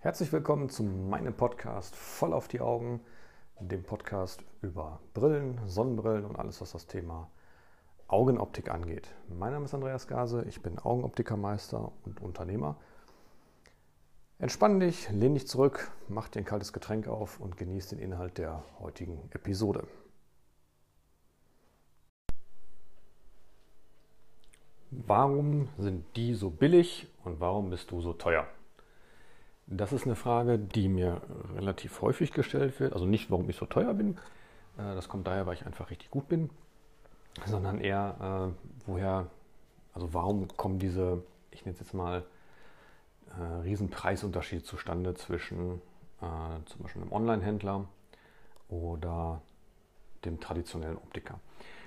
Herzlich willkommen zu meinem Podcast Voll auf die Augen, dem Podcast über Brillen, Sonnenbrillen und alles, was das Thema Augenoptik angeht. Mein Name ist Andreas Gase, ich bin Augenoptikermeister und Unternehmer. Entspann dich, lehn dich zurück, mach dir ein kaltes Getränk auf und genieß den Inhalt der heutigen Episode. Warum sind die so billig und warum bist du so teuer? Das ist eine Frage, die mir relativ häufig gestellt wird. Also nicht, warum ich so teuer bin, äh, das kommt daher, weil ich einfach richtig gut bin, sondern eher, äh, woher, also warum kommen diese, ich nenne es jetzt mal, äh, Riesenpreisunterschiede zustande zwischen zum Beispiel einem Online-Händler oder dem traditionellen Optiker.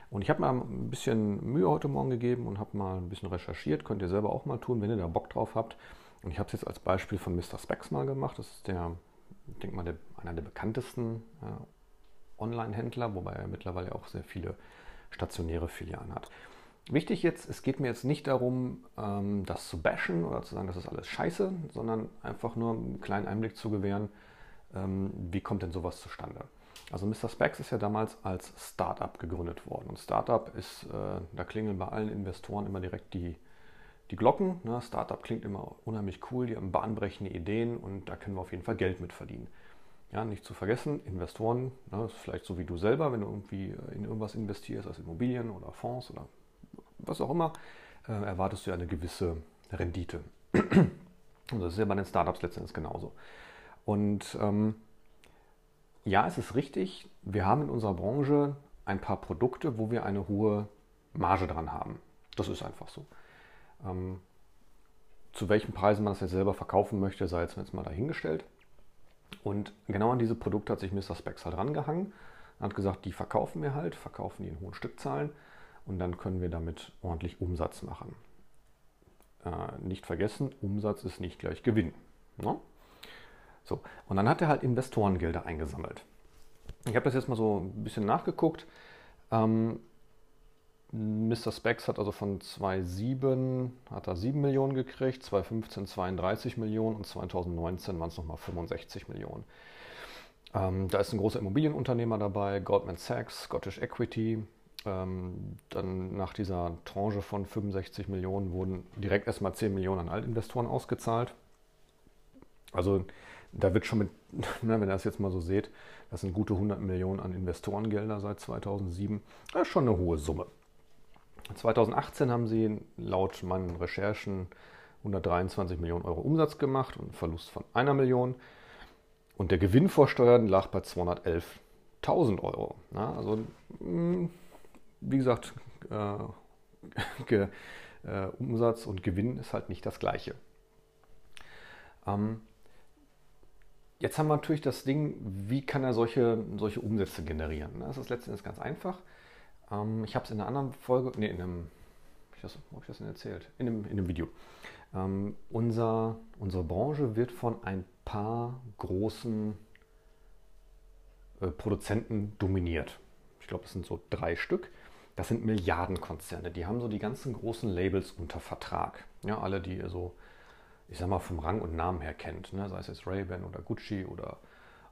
Und ich habe mal ein bisschen Mühe heute Morgen gegeben und habe mal ein bisschen recherchiert. Könnt ihr selber auch mal tun, wenn ihr da Bock drauf habt. Und ich habe es jetzt als Beispiel von Mr. Specs mal gemacht. Das ist der, ich denke mal, der, einer der bekanntesten äh, Online-Händler, wobei er mittlerweile auch sehr viele stationäre Filialen hat. Wichtig jetzt, es geht mir jetzt nicht darum, ähm, das zu bashen oder zu sagen, das ist alles scheiße, sondern einfach nur einen kleinen Einblick zu gewähren, ähm, wie kommt denn sowas zustande. Also Mr. Specs ist ja damals als Startup gegründet worden. Und Startup ist, äh, da klingeln bei allen Investoren immer direkt die, die Glocken. Ne? Startup klingt immer unheimlich cool, die haben bahnbrechende Ideen und da können wir auf jeden Fall Geld mit verdienen. Ja, nicht zu vergessen, Investoren, ne, vielleicht so wie du selber, wenn du irgendwie in irgendwas investierst, als Immobilien oder Fonds oder was auch immer, äh, erwartest du ja eine gewisse Rendite. Und das ist ja bei den Startups letztendlich genauso. Und ähm, ja, es ist richtig, wir haben in unserer Branche ein paar Produkte, wo wir eine hohe Marge dran haben. Das ist einfach so. Ähm, zu welchen Preisen man das jetzt selber verkaufen möchte, sei jetzt, jetzt mal dahingestellt. Und genau an diese Produkte hat sich Mr. Specs halt rangehangen hat gesagt, die verkaufen wir halt, verkaufen die in hohen Stückzahlen und dann können wir damit ordentlich Umsatz machen. Äh, nicht vergessen, Umsatz ist nicht gleich Gewinn. Ne? So, und dann hat er halt Investorengelder eingesammelt. Ich habe das jetzt mal so ein bisschen nachgeguckt. Ähm, Mr. Specs hat also von 2007 hat er 7 Millionen gekriegt, 2015 32 Millionen und 2019 waren es nochmal 65 Millionen. Ähm, da ist ein großer Immobilienunternehmer dabei, Goldman Sachs, Scottish Equity. Ähm, dann nach dieser Tranche von 65 Millionen wurden direkt erstmal 10 Millionen an Altinvestoren ausgezahlt. Also da wird schon mit, wenn ihr das jetzt mal so seht, das sind gute 100 Millionen an Investorengelder seit 2007. Das ist schon eine hohe Summe. 2018 haben sie laut meinen Recherchen 123 Millionen Euro Umsatz gemacht und einen Verlust von einer Million. Und der Gewinn vor Steuern lag bei 211.000 Euro. Ja, also, hm, wie gesagt, äh, äh, Umsatz und Gewinn ist halt nicht das gleiche. Ähm, jetzt haben wir natürlich das Ding, wie kann er solche, solche Umsätze generieren? Das ist letztendlich ganz einfach. Ähm, ich habe es in einer anderen Folge, nee, in einem, das, habe ich das denn erzählt? In einem, in einem Video. Ähm, unser, unsere Branche wird von ein paar großen äh, Produzenten dominiert. Ich glaube, es sind so drei Stück. Das sind Milliardenkonzerne. Die haben so die ganzen großen Labels unter Vertrag. Ja, alle, die ihr so, ich sag mal, vom Rang und Namen her kennt. Ne? Sei es jetzt Ray-Ban oder Gucci oder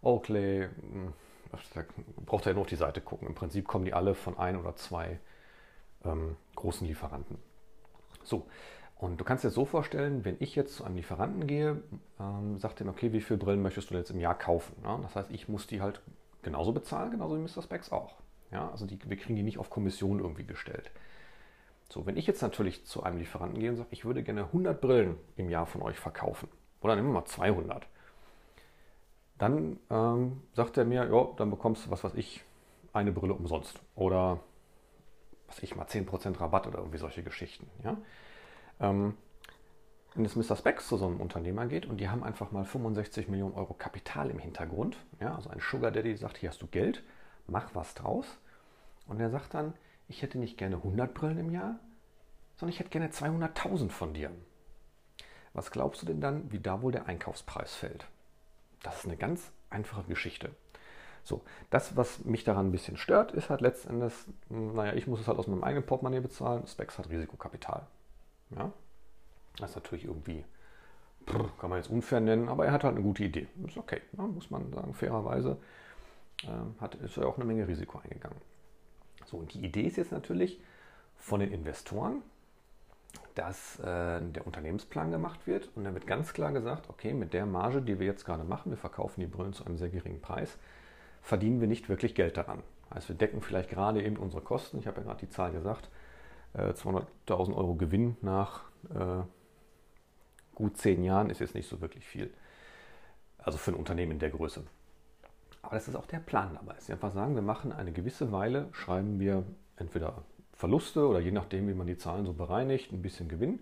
Oakley, hm, da braucht ihr ja nur auf die Seite gucken. Im Prinzip kommen die alle von ein oder zwei ähm, großen Lieferanten. So, und du kannst dir das so vorstellen, wenn ich jetzt zu einem Lieferanten gehe, ähm, sagt er, okay, wie viele Brillen möchtest du jetzt im Jahr kaufen? Ja, das heißt, ich muss die halt genauso bezahlen, genauso wie Mr. Specs auch. Ja, also die, wir kriegen die nicht auf Kommission irgendwie gestellt. So, wenn ich jetzt natürlich zu einem Lieferanten gehe und sage, ich würde gerne 100 Brillen im Jahr von euch verkaufen, oder nehmen wir mal 200, dann ähm, sagt er mir, ja, dann bekommst du, was weiß ich, eine Brille umsonst. Oder, was ich mal, 10% Rabatt oder irgendwie solche Geschichten. Ja? Ähm, wenn es Mr. Specs zu so einem Unternehmer geht und die haben einfach mal 65 Millionen Euro Kapital im Hintergrund, ja, also ein Sugar Daddy sagt, hier hast du Geld, mach was draus. Und er sagt dann, ich hätte nicht gerne 100 Brillen im Jahr, sondern ich hätte gerne 200.000 von dir. Was glaubst du denn dann, wie da wohl der Einkaufspreis fällt? Das ist eine ganz einfache Geschichte. So, das, was mich daran ein bisschen stört, ist halt letztendlich, hm, naja, ich muss es halt aus meinem eigenen Portemonnaie bezahlen, Specs hat Risikokapital. Ja? Das ist natürlich irgendwie kann man jetzt unfair nennen, aber er hat halt eine gute Idee. Ist okay, ja, muss man sagen, fairerweise äh, hat, ist er auch eine Menge Risiko eingegangen. So, und die Idee ist jetzt natürlich von den Investoren, dass äh, der Unternehmensplan gemacht wird und dann wird ganz klar gesagt, okay, mit der Marge, die wir jetzt gerade machen, wir verkaufen die Brillen zu einem sehr geringen Preis, verdienen wir nicht wirklich Geld daran. Also wir decken vielleicht gerade eben unsere Kosten. Ich habe ja gerade die Zahl gesagt, äh, 200.000 Euro Gewinn nach äh, gut zehn Jahren ist jetzt nicht so wirklich viel. Also für ein Unternehmen in der Größe. Aber das ist auch der Plan dabei. Sie einfach sagen, wir machen eine gewisse Weile, schreiben wir entweder Verluste oder je nachdem, wie man die Zahlen so bereinigt, ein bisschen Gewinn.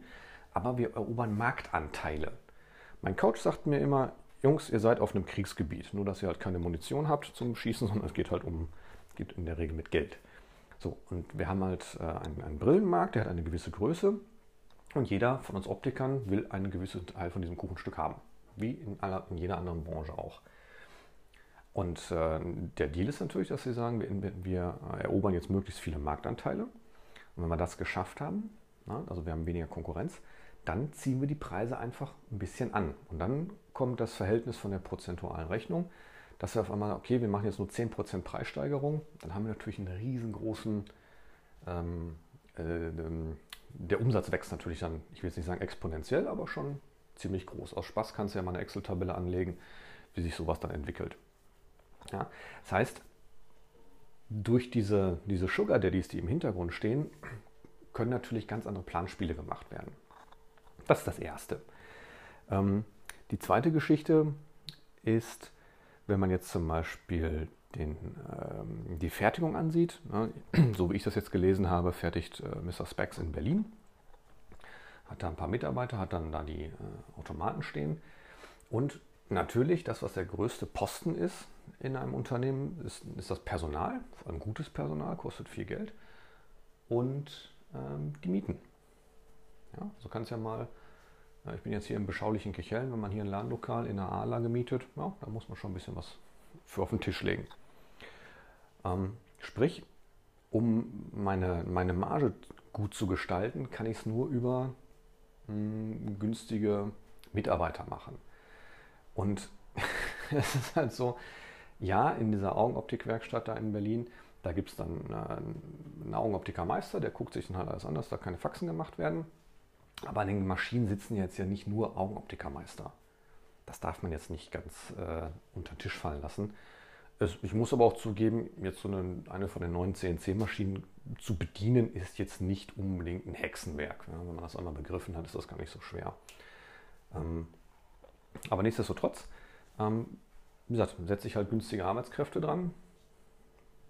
Aber wir erobern Marktanteile. Mein Coach sagt mir immer, Jungs, ihr seid auf einem Kriegsgebiet. Nur, dass ihr halt keine Munition habt zum Schießen, sondern es geht halt um, geht in der Regel mit Geld. So, und wir haben halt äh, einen, einen Brillenmarkt, der hat eine gewisse Größe. Und jeder von uns Optikern will einen gewissen Teil von diesem Kuchenstück haben. Wie in, aller, in jeder anderen Branche auch. Und äh, der Deal ist natürlich, dass sie sagen, wir, wir, erobern jetzt möglichst viele Marktanteile. Und wenn wir das geschafft haben, na, also wir haben weniger Konkurrenz, dann ziehen wir die Preise einfach ein bisschen an. Und dann kommt das Verhältnis von der prozentualen Rechnung, dass wir auf einmal, okay, wir machen jetzt nur 10% Preissteigerung, dann haben wir natürlich einen riesengroßen ähm, äh, ähm, der Umsatz wächst natürlich dann, ich will jetzt nicht sagen exponentiell, aber schon ziemlich groß. Aus Spaß kannst du ja mal eine Excel-Tabelle anlegen, wie sich sowas dann entwickelt. Ja, das heißt, durch diese, diese Sugar Daddies, die im Hintergrund stehen, können natürlich ganz andere Planspiele gemacht werden. Das ist das Erste. Ähm, die zweite Geschichte ist, wenn man jetzt zum Beispiel den, ähm, die Fertigung ansieht, ne, so wie ich das jetzt gelesen habe, fertigt äh, Mr. Specs in Berlin, hat da ein paar Mitarbeiter, hat dann da die äh, Automaten stehen und natürlich das, was der größte Posten ist in einem Unternehmen, ist, ist das Personal, vor allem gutes Personal, kostet viel Geld und ähm, die Mieten. Ja, so kann es ja mal ich bin jetzt hier im beschaulichen Kichellen, wenn man hier ein Ladenlokal in einer A-Lage mietet, ja, da muss man schon ein bisschen was für auf den Tisch legen. Ähm, sprich, um meine, meine Marge gut zu gestalten, kann ich es nur über mh, hm, günstige Mitarbeiter machen. Und es ist halt so, ja, in dieser Augenoptikwerkstatt da in Berlin, da gibt es dann äh, einen Augenoptikermeister, der guckt sich dann halt alles an, dass da keine Faxen gemacht werden. Aber an den Maschinen sitzen jetzt ja nicht nur Augenoptikermeister. Das darf man jetzt nicht ganz äh, unter den Tisch fallen lassen. Es, ich muss aber auch zugeben, jetzt so eine, eine von den neuen CNC-Maschinen zu bedienen, ist jetzt nicht unbedingt ein Hexenwerk. Ja, wenn man das einmal begriffen hat, ist das gar nicht so schwer. Ähm, aber nichtsdestotrotz, ähm, wie gesagt, setze ich halt günstige Arbeitskräfte dran,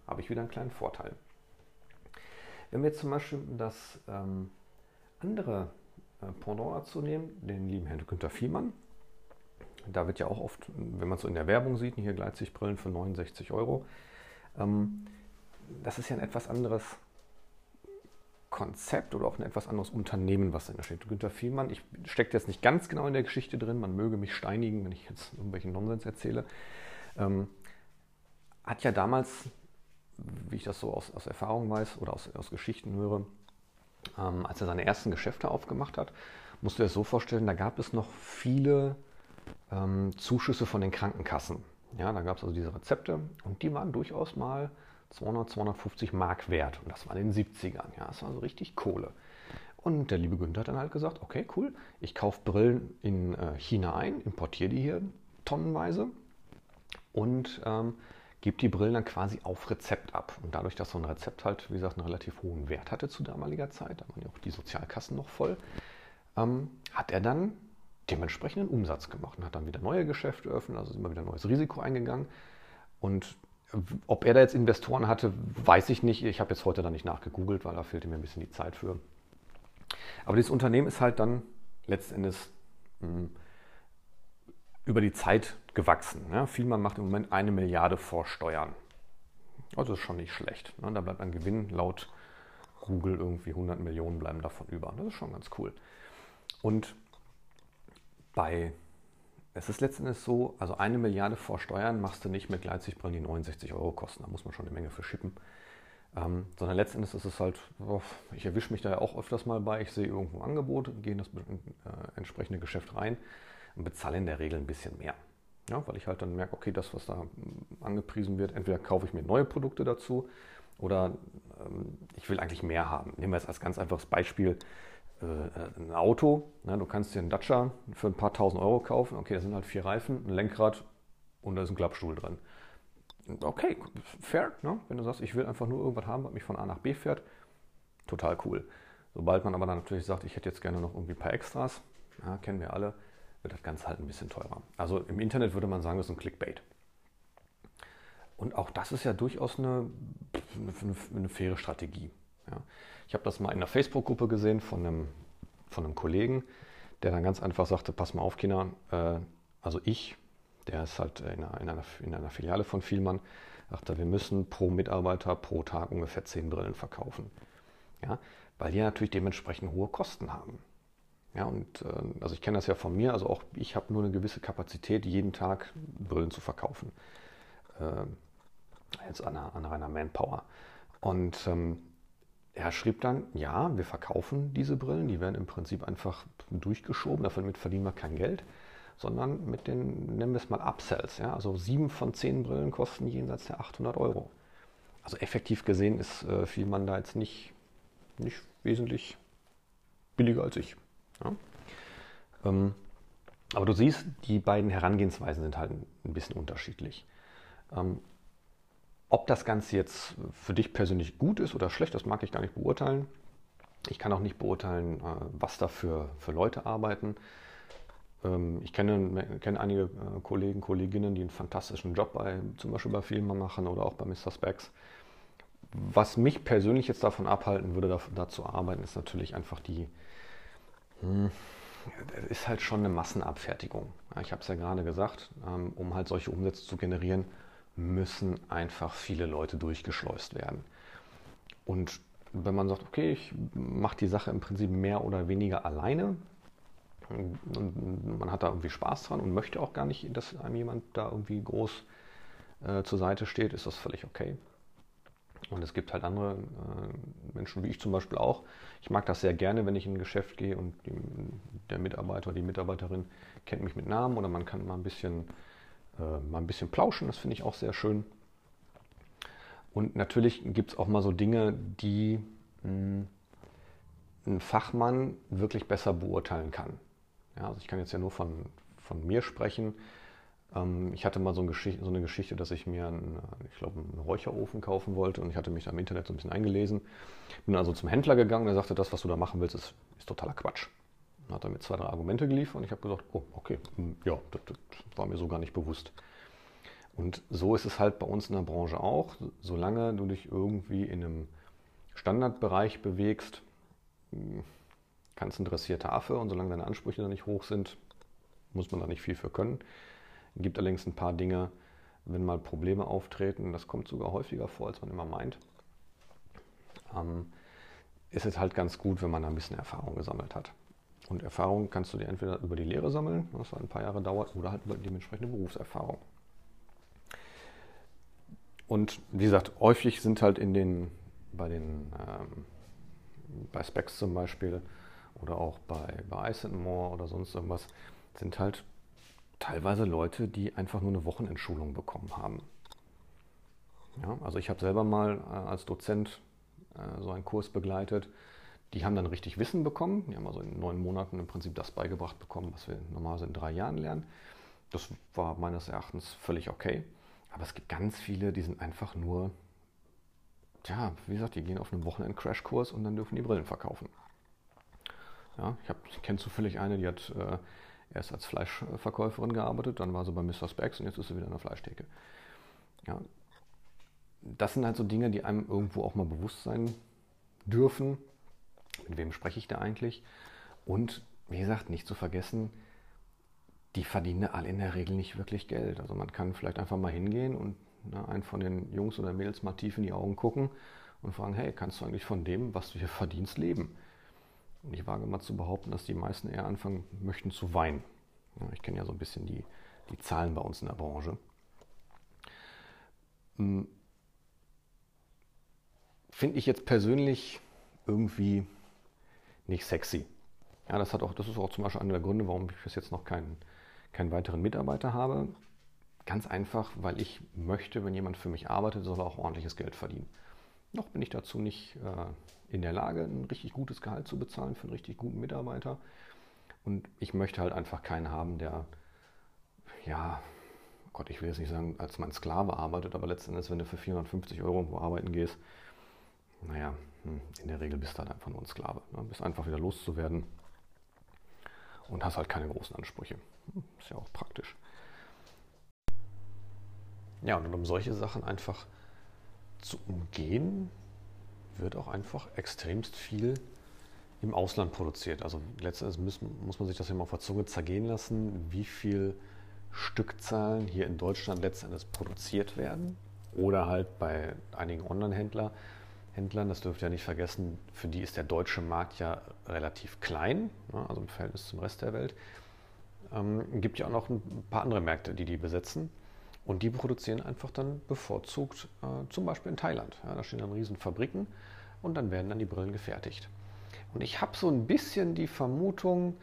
habe ich wieder einen kleinen Vorteil. Wenn wir jetzt zum Beispiel das ähm, andere äh, Pendant zu nehmen, den lieben Herrn Günther Fiemann. Da wird ja auch oft, wenn man es so in der Werbung sieht, hier Gleitsichtbrillen für 69 Euro. Ähm, das ist ja ein etwas anderes Konzept oder auch ein etwas anderes Unternehmen, was da steht. Günther Fiemann, ich stecke jetzt nicht ganz genau in der Geschichte drin, man möge mich steinigen, wenn ich jetzt irgendwelchen Nonsens erzähle, ähm, hat ja damals, wie ich das so aus, aus Erfahrung weiß oder aus, aus Geschichten höre, ähm, als er seine ersten Geschäfte aufgemacht hat, musst du dir das so vorstellen, da gab es noch viele ähm, Zuschüsse von den Krankenkassen. Ja, da gab es also diese Rezepte und die waren durchaus mal 200, 250 Mark wert. Und das war in den 70ern. Ja, das war also richtig Kohle. Und der liebe Günther hat dann halt gesagt, okay, cool, ich kaufe Brillen in äh, China ein, importiere die hier tonnenweise und ähm, gebe die Brillen dann quasi auf Rezept ab. Und dadurch, dass so ein Rezept halt, wie gesagt, einen relativ hohen Wert hatte zu damaliger Zeit, da waren ja auch die Sozialkassen noch voll, ähm, hat er dann dementsprechenden Umsatz gemacht und hat dann wieder neue Geschäfte eröffnet, also ist immer wieder neues Risiko eingegangen. Und ob er da jetzt Investoren hatte, weiß ich nicht. Ich habe jetzt heute da nicht nachgegoogelt, weil da fehlte mir ein bisschen die Zeit für. Aber dieses Unternehmen ist halt dann letztendlich hm, über die Zeit gewachsen. Ja, Vielmann macht im Moment eine Milliarde vor Steuern. Also ist schon nicht schlecht. Ne? Da bleibt ein Gewinn laut Google irgendwie 100 Millionen bleiben davon über. Das ist schon ganz cool. Und bei, es ist letztendlich so, also eine Milliarde vor Steuern machst du nicht mit Gleitsichtbrillen, die 69 Euro kosten. Da muss man schon eine Menge für schippen. Ähm, sondern letztendlich ist es halt, ich erwische mich da ja auch öfters mal bei, ich sehe irgendwo ein Angebot, gehe in das äh, entsprechende Geschäft rein und bezahle in der Regel ein bisschen mehr. Ja, weil ich halt dann merke, okay, das, was da angepriesen wird, entweder kaufe ich mir neue Produkte dazu oder ähm, ich will eigentlich mehr haben. Nehmen wir jetzt als ganz einfaches Beispiel ein Auto. Ne? Du kannst dir einen Dacia für ein paar tausend Euro kaufen. Okay, da sind halt vier Reifen, ein Lenkrad und da ist ein Klappstuhl drin. Okay, fair. Ne? Wenn du sagst, ich will einfach nur irgendwas haben, was mich von A nach B fährt, total cool. Sobald man aber dann natürlich sagt, ich hätte jetzt gerne noch irgendwie ein paar Extras, ja, kennen wir alle, wird das Ganze halt ein bisschen teurer. Also im Internet würde man sagen, das ist ein Clickbait. Und auch das ist ja durchaus eine, eine, eine faire Strategie. Ja. Ich habe das mal in einer Facebook-Gruppe gesehen von einem, von einem Kollegen, der dann ganz einfach sagte, pass mal auf, Kinder, äh, also ich, der ist halt in einer, in einer, in einer Filiale von Vielmann, sagte, wir müssen pro Mitarbeiter pro Tag ungefähr zehn Brillen verkaufen. Ja, weil die natürlich dementsprechend hohe Kosten haben. Ja, und äh, also ich kenne das ja von mir, also auch ich habe nur eine gewisse Kapazität, jeden Tag Brillen zu verkaufen. Äh, jetzt an, einer, an reiner Manpower. Und ähm, er schrieb dann, ja, wir verkaufen diese Brillen, die werden im Prinzip einfach durchgeschoben, damit verdienen wir kein Geld, sondern mit den, nennen wir es mal Upsells. Ja? Also sieben von zehn Brillen kosten jenseits der 800 Euro. Also effektiv gesehen ist äh, Vielmann da jetzt nicht, nicht wesentlich billiger als ich. Ja? Ähm, aber du siehst, die beiden Herangehensweisen sind halt ein bisschen unterschiedlich. Ähm, ob das Ganze jetzt für dich persönlich gut ist oder schlecht, das mag ich gar nicht beurteilen. Ich kann auch nicht beurteilen, äh, was da für, für Leute arbeiten. Ähm, ich kenne, kenne einige äh, Kollegen, Kolleginnen, die einen fantastischen Job bei, zum Beispiel bei Filmen machen oder auch bei Mr. Specs. Was mich persönlich jetzt davon abhalten würde, da, zu arbeiten, ist natürlich einfach die, hm, ist halt schon eine Massenabfertigung. Ich habe es ja gerade gesagt, ähm, um halt solche Umsätze zu generieren, müssen einfach viele Leute durchgeschleust werden. Und wenn man sagt, okay, ich mache die Sache im Prinzip mehr oder weniger alleine und man hat da irgendwie Spaß dran und möchte auch gar nicht, dass einem jemand da irgendwie groß äh, zur Seite steht, ist das völlig okay. Und es gibt halt andere äh, Menschen, wie ich zum Beispiel auch. Ich mag das sehr gerne, wenn ich in ein Geschäft gehe und die, der Mitarbeiter oder die Mitarbeiterin kennt mich mit Namen oder man kann mal ein bisschen äh, mal ein bisschen plauschen, das finde ich auch sehr schön. Und natürlich gibt es auch mal so Dinge, die mh, hm, ein Fachmann wirklich besser beurteilen kann. Ja, also ich kann jetzt ja nur von, von mir sprechen. Ähm, ich hatte mal so, ein Geschichte, so, eine Geschichte, dass ich mir einen, ich glaube, einen Räucherofen kaufen wollte und ich hatte mich da im Internet so ein bisschen eingelesen. Bin also zum Händler gegangen und er sagte, das, was du da machen willst, ist, ist totaler Quatsch. Hat er mir zwei, drei Argumente geliefert und ich habe gesagt, oh, okay, hm, ja, das, das, war mir so gar nicht bewusst. Und so ist es halt bei uns in der Branche auch. Solange du dich irgendwie in einem Standardbereich bewegst, hm, kannst ein Affe und solange deine Ansprüche da nicht hoch sind, muss man da nicht viel für können. Es gibt allerdings ein paar Dinge, wenn mal Probleme auftreten, das kommt sogar häufiger vor, als man immer meint, ähm, ist es halt ganz gut, wenn man da ein bisschen Erfahrung gesammelt hat. Und Erfahrung kannst du dir entweder über die Lehre sammeln, was ein paar Jahre dauert, oder halt über dementsprechende Berufserfahrung. Und wie gesagt, häufig sind halt in den, bei den, ähm, bei Specs zum Beispiel oder auch bei, bei Ice More oder sonst irgendwas, sind halt teilweise Leute, die einfach nur eine Wochenendschulung bekommen haben. Ja, also ich habe selber mal äh, als Dozent äh, so einen Kurs begleitet, die haben dann richtig Wissen bekommen. Die haben also in neun Monaten im Prinzip das beigebracht bekommen, was wir normalerweise in drei Jahren lernen. Das war meines Erachtens völlig okay. Aber es gibt ganz viele, die sind einfach nur, ja, wie gesagt, die gehen auf einen Wochenend-Crashkurs und dann dürfen die Brillen verkaufen. Ja, ich, ich kenne zufällig eine, die hat äh, erst als Fleischverkäuferin gearbeitet, dann war sie bei Mr. Specs und jetzt ist sie wieder in der Fleischtheke. Ja, das sind halt so Dinge, die einem irgendwo auch mal bewusst sein dürfen mit wem spreche ich da eigentlich? Und wie gesagt, nicht zu vergessen, die verdienen alle in der Regel nicht wirklich Geld. Also man kann vielleicht einfach mal hingehen und ne, einen von den Jungs oder Mädels mal tief in die Augen gucken und fragen, hey, kannst du eigentlich von dem, was du hier verdienst, leben? Und ich wage mal zu behaupten, dass die meisten eher anfangen möchten zu weinen. Ja, ich kenne ja so ein bisschen die, die Zahlen bei uns in der Branche. Hm. Finde ich jetzt persönlich irgendwie nicht sexy. Ja, das, hat auch, das ist auch zum Beispiel einer der Gründe, warum ich bis jetzt noch keinen, keinen weiteren Mitarbeiter habe? Ganz einfach, weil ich möchte, wenn jemand für mich arbeitet, soll er auch ordentliches Geld verdienen. Noch bin ich dazu nicht äh, in der Lage, ein richtig gutes Gehalt zu bezahlen für einen richtig guten Mitarbeiter. Und ich möchte halt einfach keinen haben, der, ja, Gott, ich will jetzt nicht sagen, als mein Sklave arbeitet, aber letztendlich, wenn du für 450 Euro irgendwo arbeiten gehst, naja, hm, in der Regel bist du halt einfach nur ein Sklave. Ne? Bist einfach wieder loszuwerden und hast halt keine großen Ansprüche. Hm, ist ja auch praktisch. Ja, und um solche Sachen einfach zu umgehen, wird auch einfach extremst viel im Ausland produziert. Also letztendlich muss, muss man sich das ja mal auf der Zunge zergehen lassen, wie viel Stückzahlen hier in Deutschland letztendlich produziert werden. Oder halt bei einigen Online-Händlern, Händlern, das dürft ihr nicht vergessen, für die ist der deutsche Markt ja relativ klein, ne, also im Verhältnis zum Rest der Welt. Ähm, gibt ja auch noch ein paar andere Märkte, die die besetzen. Und die produzieren einfach dann bevorzugt äh, zum Beispiel in Thailand. Ja, da stehen dann riesen Fabriken und dann werden dann die Brillen gefertigt. Und ich habe so ein bisschen die Vermutung,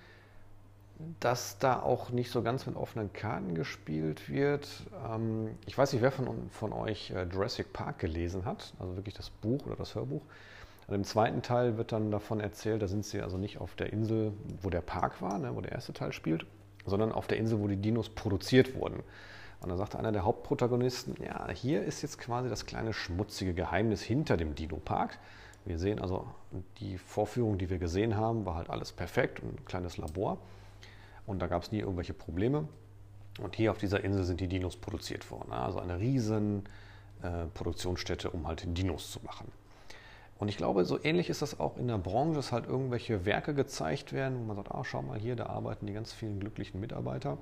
dass da auch nicht so ganz mit offenen Karten gespielt wird. Ähm, ich weiß nicht, wer von, von euch äh, Jurassic Park gelesen hat, also wirklich das Buch oder das Hörbuch. Und Im zweiten Teil wird dann davon erzählt, da sind sie also nicht auf der Insel, wo der Park war, ne, wo der erste Teil spielt, sondern auf der Insel, wo die Dinos produziert wurden. Und da sagte einer der Hauptprotagonisten, ja, hier ist jetzt quasi das kleine schmutzige Geheimnis hinter dem Dino-Park. Wir sehen also, die Vorführung, die wir gesehen haben, war halt alles perfekt und ein kleines Labor. Und da gab es nie irgendwelche Probleme. Und hier auf dieser Insel sind die Dinos produziert worden. Also eine riesen äh, Produktionsstätte, um halt Dinos zu machen. Und ich glaube, so ähnlich ist das auch in der Branche, dass halt irgendwelche Werke gezeigt werden, wo man sagt, ah, schau mal hier, da arbeiten die ganz vielen glücklichen Mitarbeiter.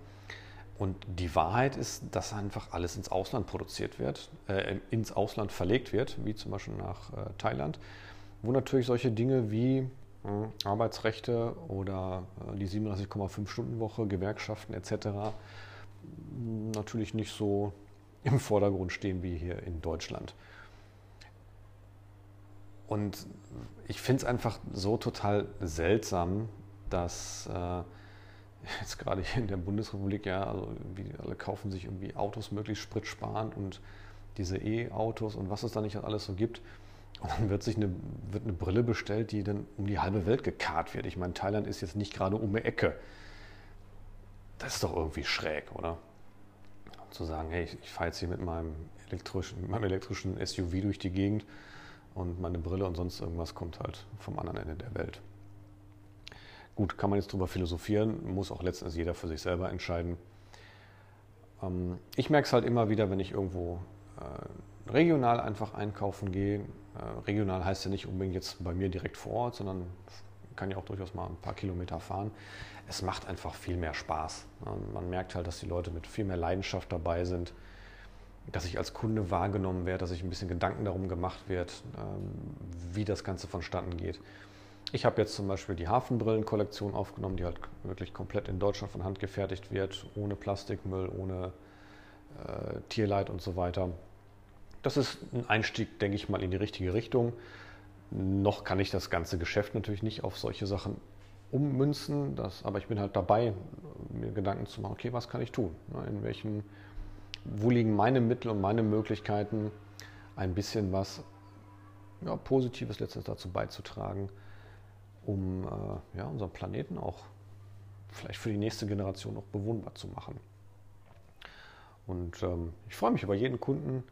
Und die Wahrheit ist, dass einfach alles ins Ausland produziert wird, äh, ins Ausland verlegt wird, wie zum Beispiel nach äh, Thailand, wo natürlich solche Dinge wie Arbeitsrechte oder äh, die 37,5 Stunden Woche, Gewerkschaften etc. natürlich nicht so im Vordergrund stehen wie hier in Deutschland. Und ich finde es einfach so total seltsam, dass äh, jetzt gerade hier in der Bundesrepublik, ja, also alle kaufen sich irgendwie Autos möglichst spritsparend und diese E-Autos und was es da nicht alles so gibt. Und dann wird sich eine, wird eine Brille bestellt, die dann um die halbe Welt gekarrt wird. Ich meine, Thailand ist jetzt nicht gerade um die Ecke. Das ist doch irgendwie schräg, oder? Zu sagen, hey, ich, ich fahre jetzt hier mit meinem elektrischen, mit meinem elektrischen SUV durch die Gegend und meine Brille und sonst irgendwas kommt halt vom anderen Ende der Welt. Gut, kann man jetzt drüber philosophieren, muss auch letztendlich jeder für sich selber entscheiden. Ähm, ich merke es halt immer wieder, wenn ich irgendwo äh, regional einfach einkaufen gehe. Äh, regional heißt ja nicht unbedingt jetzt bei mir direkt vor Ort, sondern kann ja auch durchaus mal ein paar Kilometer fahren. Es macht einfach viel mehr Spaß. Man merkt halt, dass die Leute mit viel mehr Leidenschaft dabei sind, dass ich als Kunde wahrgenommen werde, dass sich ein bisschen Gedanken darum gemacht wird, ähm, wie das Ganze vonstatten geht. Ich habe jetzt zum Beispiel die Hafenbrillenkollektion aufgenommen, die halt wirklich komplett in Deutschland von Hand gefertigt wird, ohne Plastikmüll, ohne äh, Tierleid und so weiter. Das ist ein Einstieg, denke ich mal, in die richtige Richtung. Noch kann ich das ganze Geschäft natürlich nicht auf solche Sachen ummünzen, das, aber ich bin halt dabei, mir Gedanken zu machen, okay, was kann ich tun? In welchem, wo liegen meine Mittel und meine Möglichkeiten, ein bisschen was ja, Positives letztens dazu beizutragen, um äh, ja, unseren Planeten auch vielleicht für die nächste Generation noch bewohnbar zu machen. Und ähm, ich freue mich über jeden Kunden,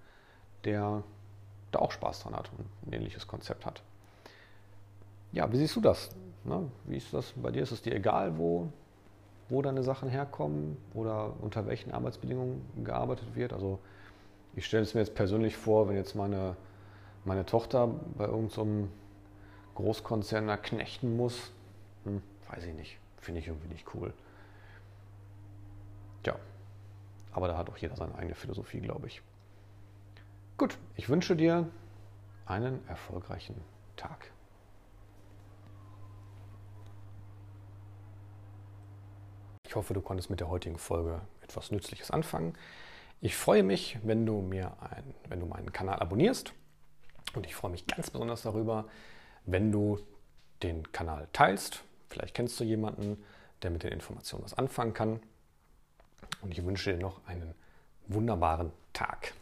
der da auch Spaß dran hat und ein ähnliches Konzept hat. Ja, wie siehst du das? Ne? Wie ist das bei dir? Ist es dir egal, wo, wo deine Sachen herkommen oder unter welchen Arbeitsbedingungen gearbeitet wird? Also ich stelle es mir jetzt persönlich vor, wenn jetzt meine, meine Tochter bei irgendeinem so Großkonzerner knechten muss, hm, weiß ich nicht. Finde ich irgendwie nicht cool. Tja, aber da hat auch jeder seine eigene Philosophie, glaube ich. Gut, ich wünsche dir einen erfolgreichen Tag. Ich hoffe, du konntest mit der heutigen Folge etwas Nützliches anfangen. Ich freue mich, wenn du mir ein, wenn du meinen Kanal abonnierst. Und ich freue mich ganz besonders darüber, wenn du den Kanal teilst. Vielleicht kennst du jemanden, der mit den Informationen was anfangen kann. und ich wünsche dir noch einen wunderbaren Tag.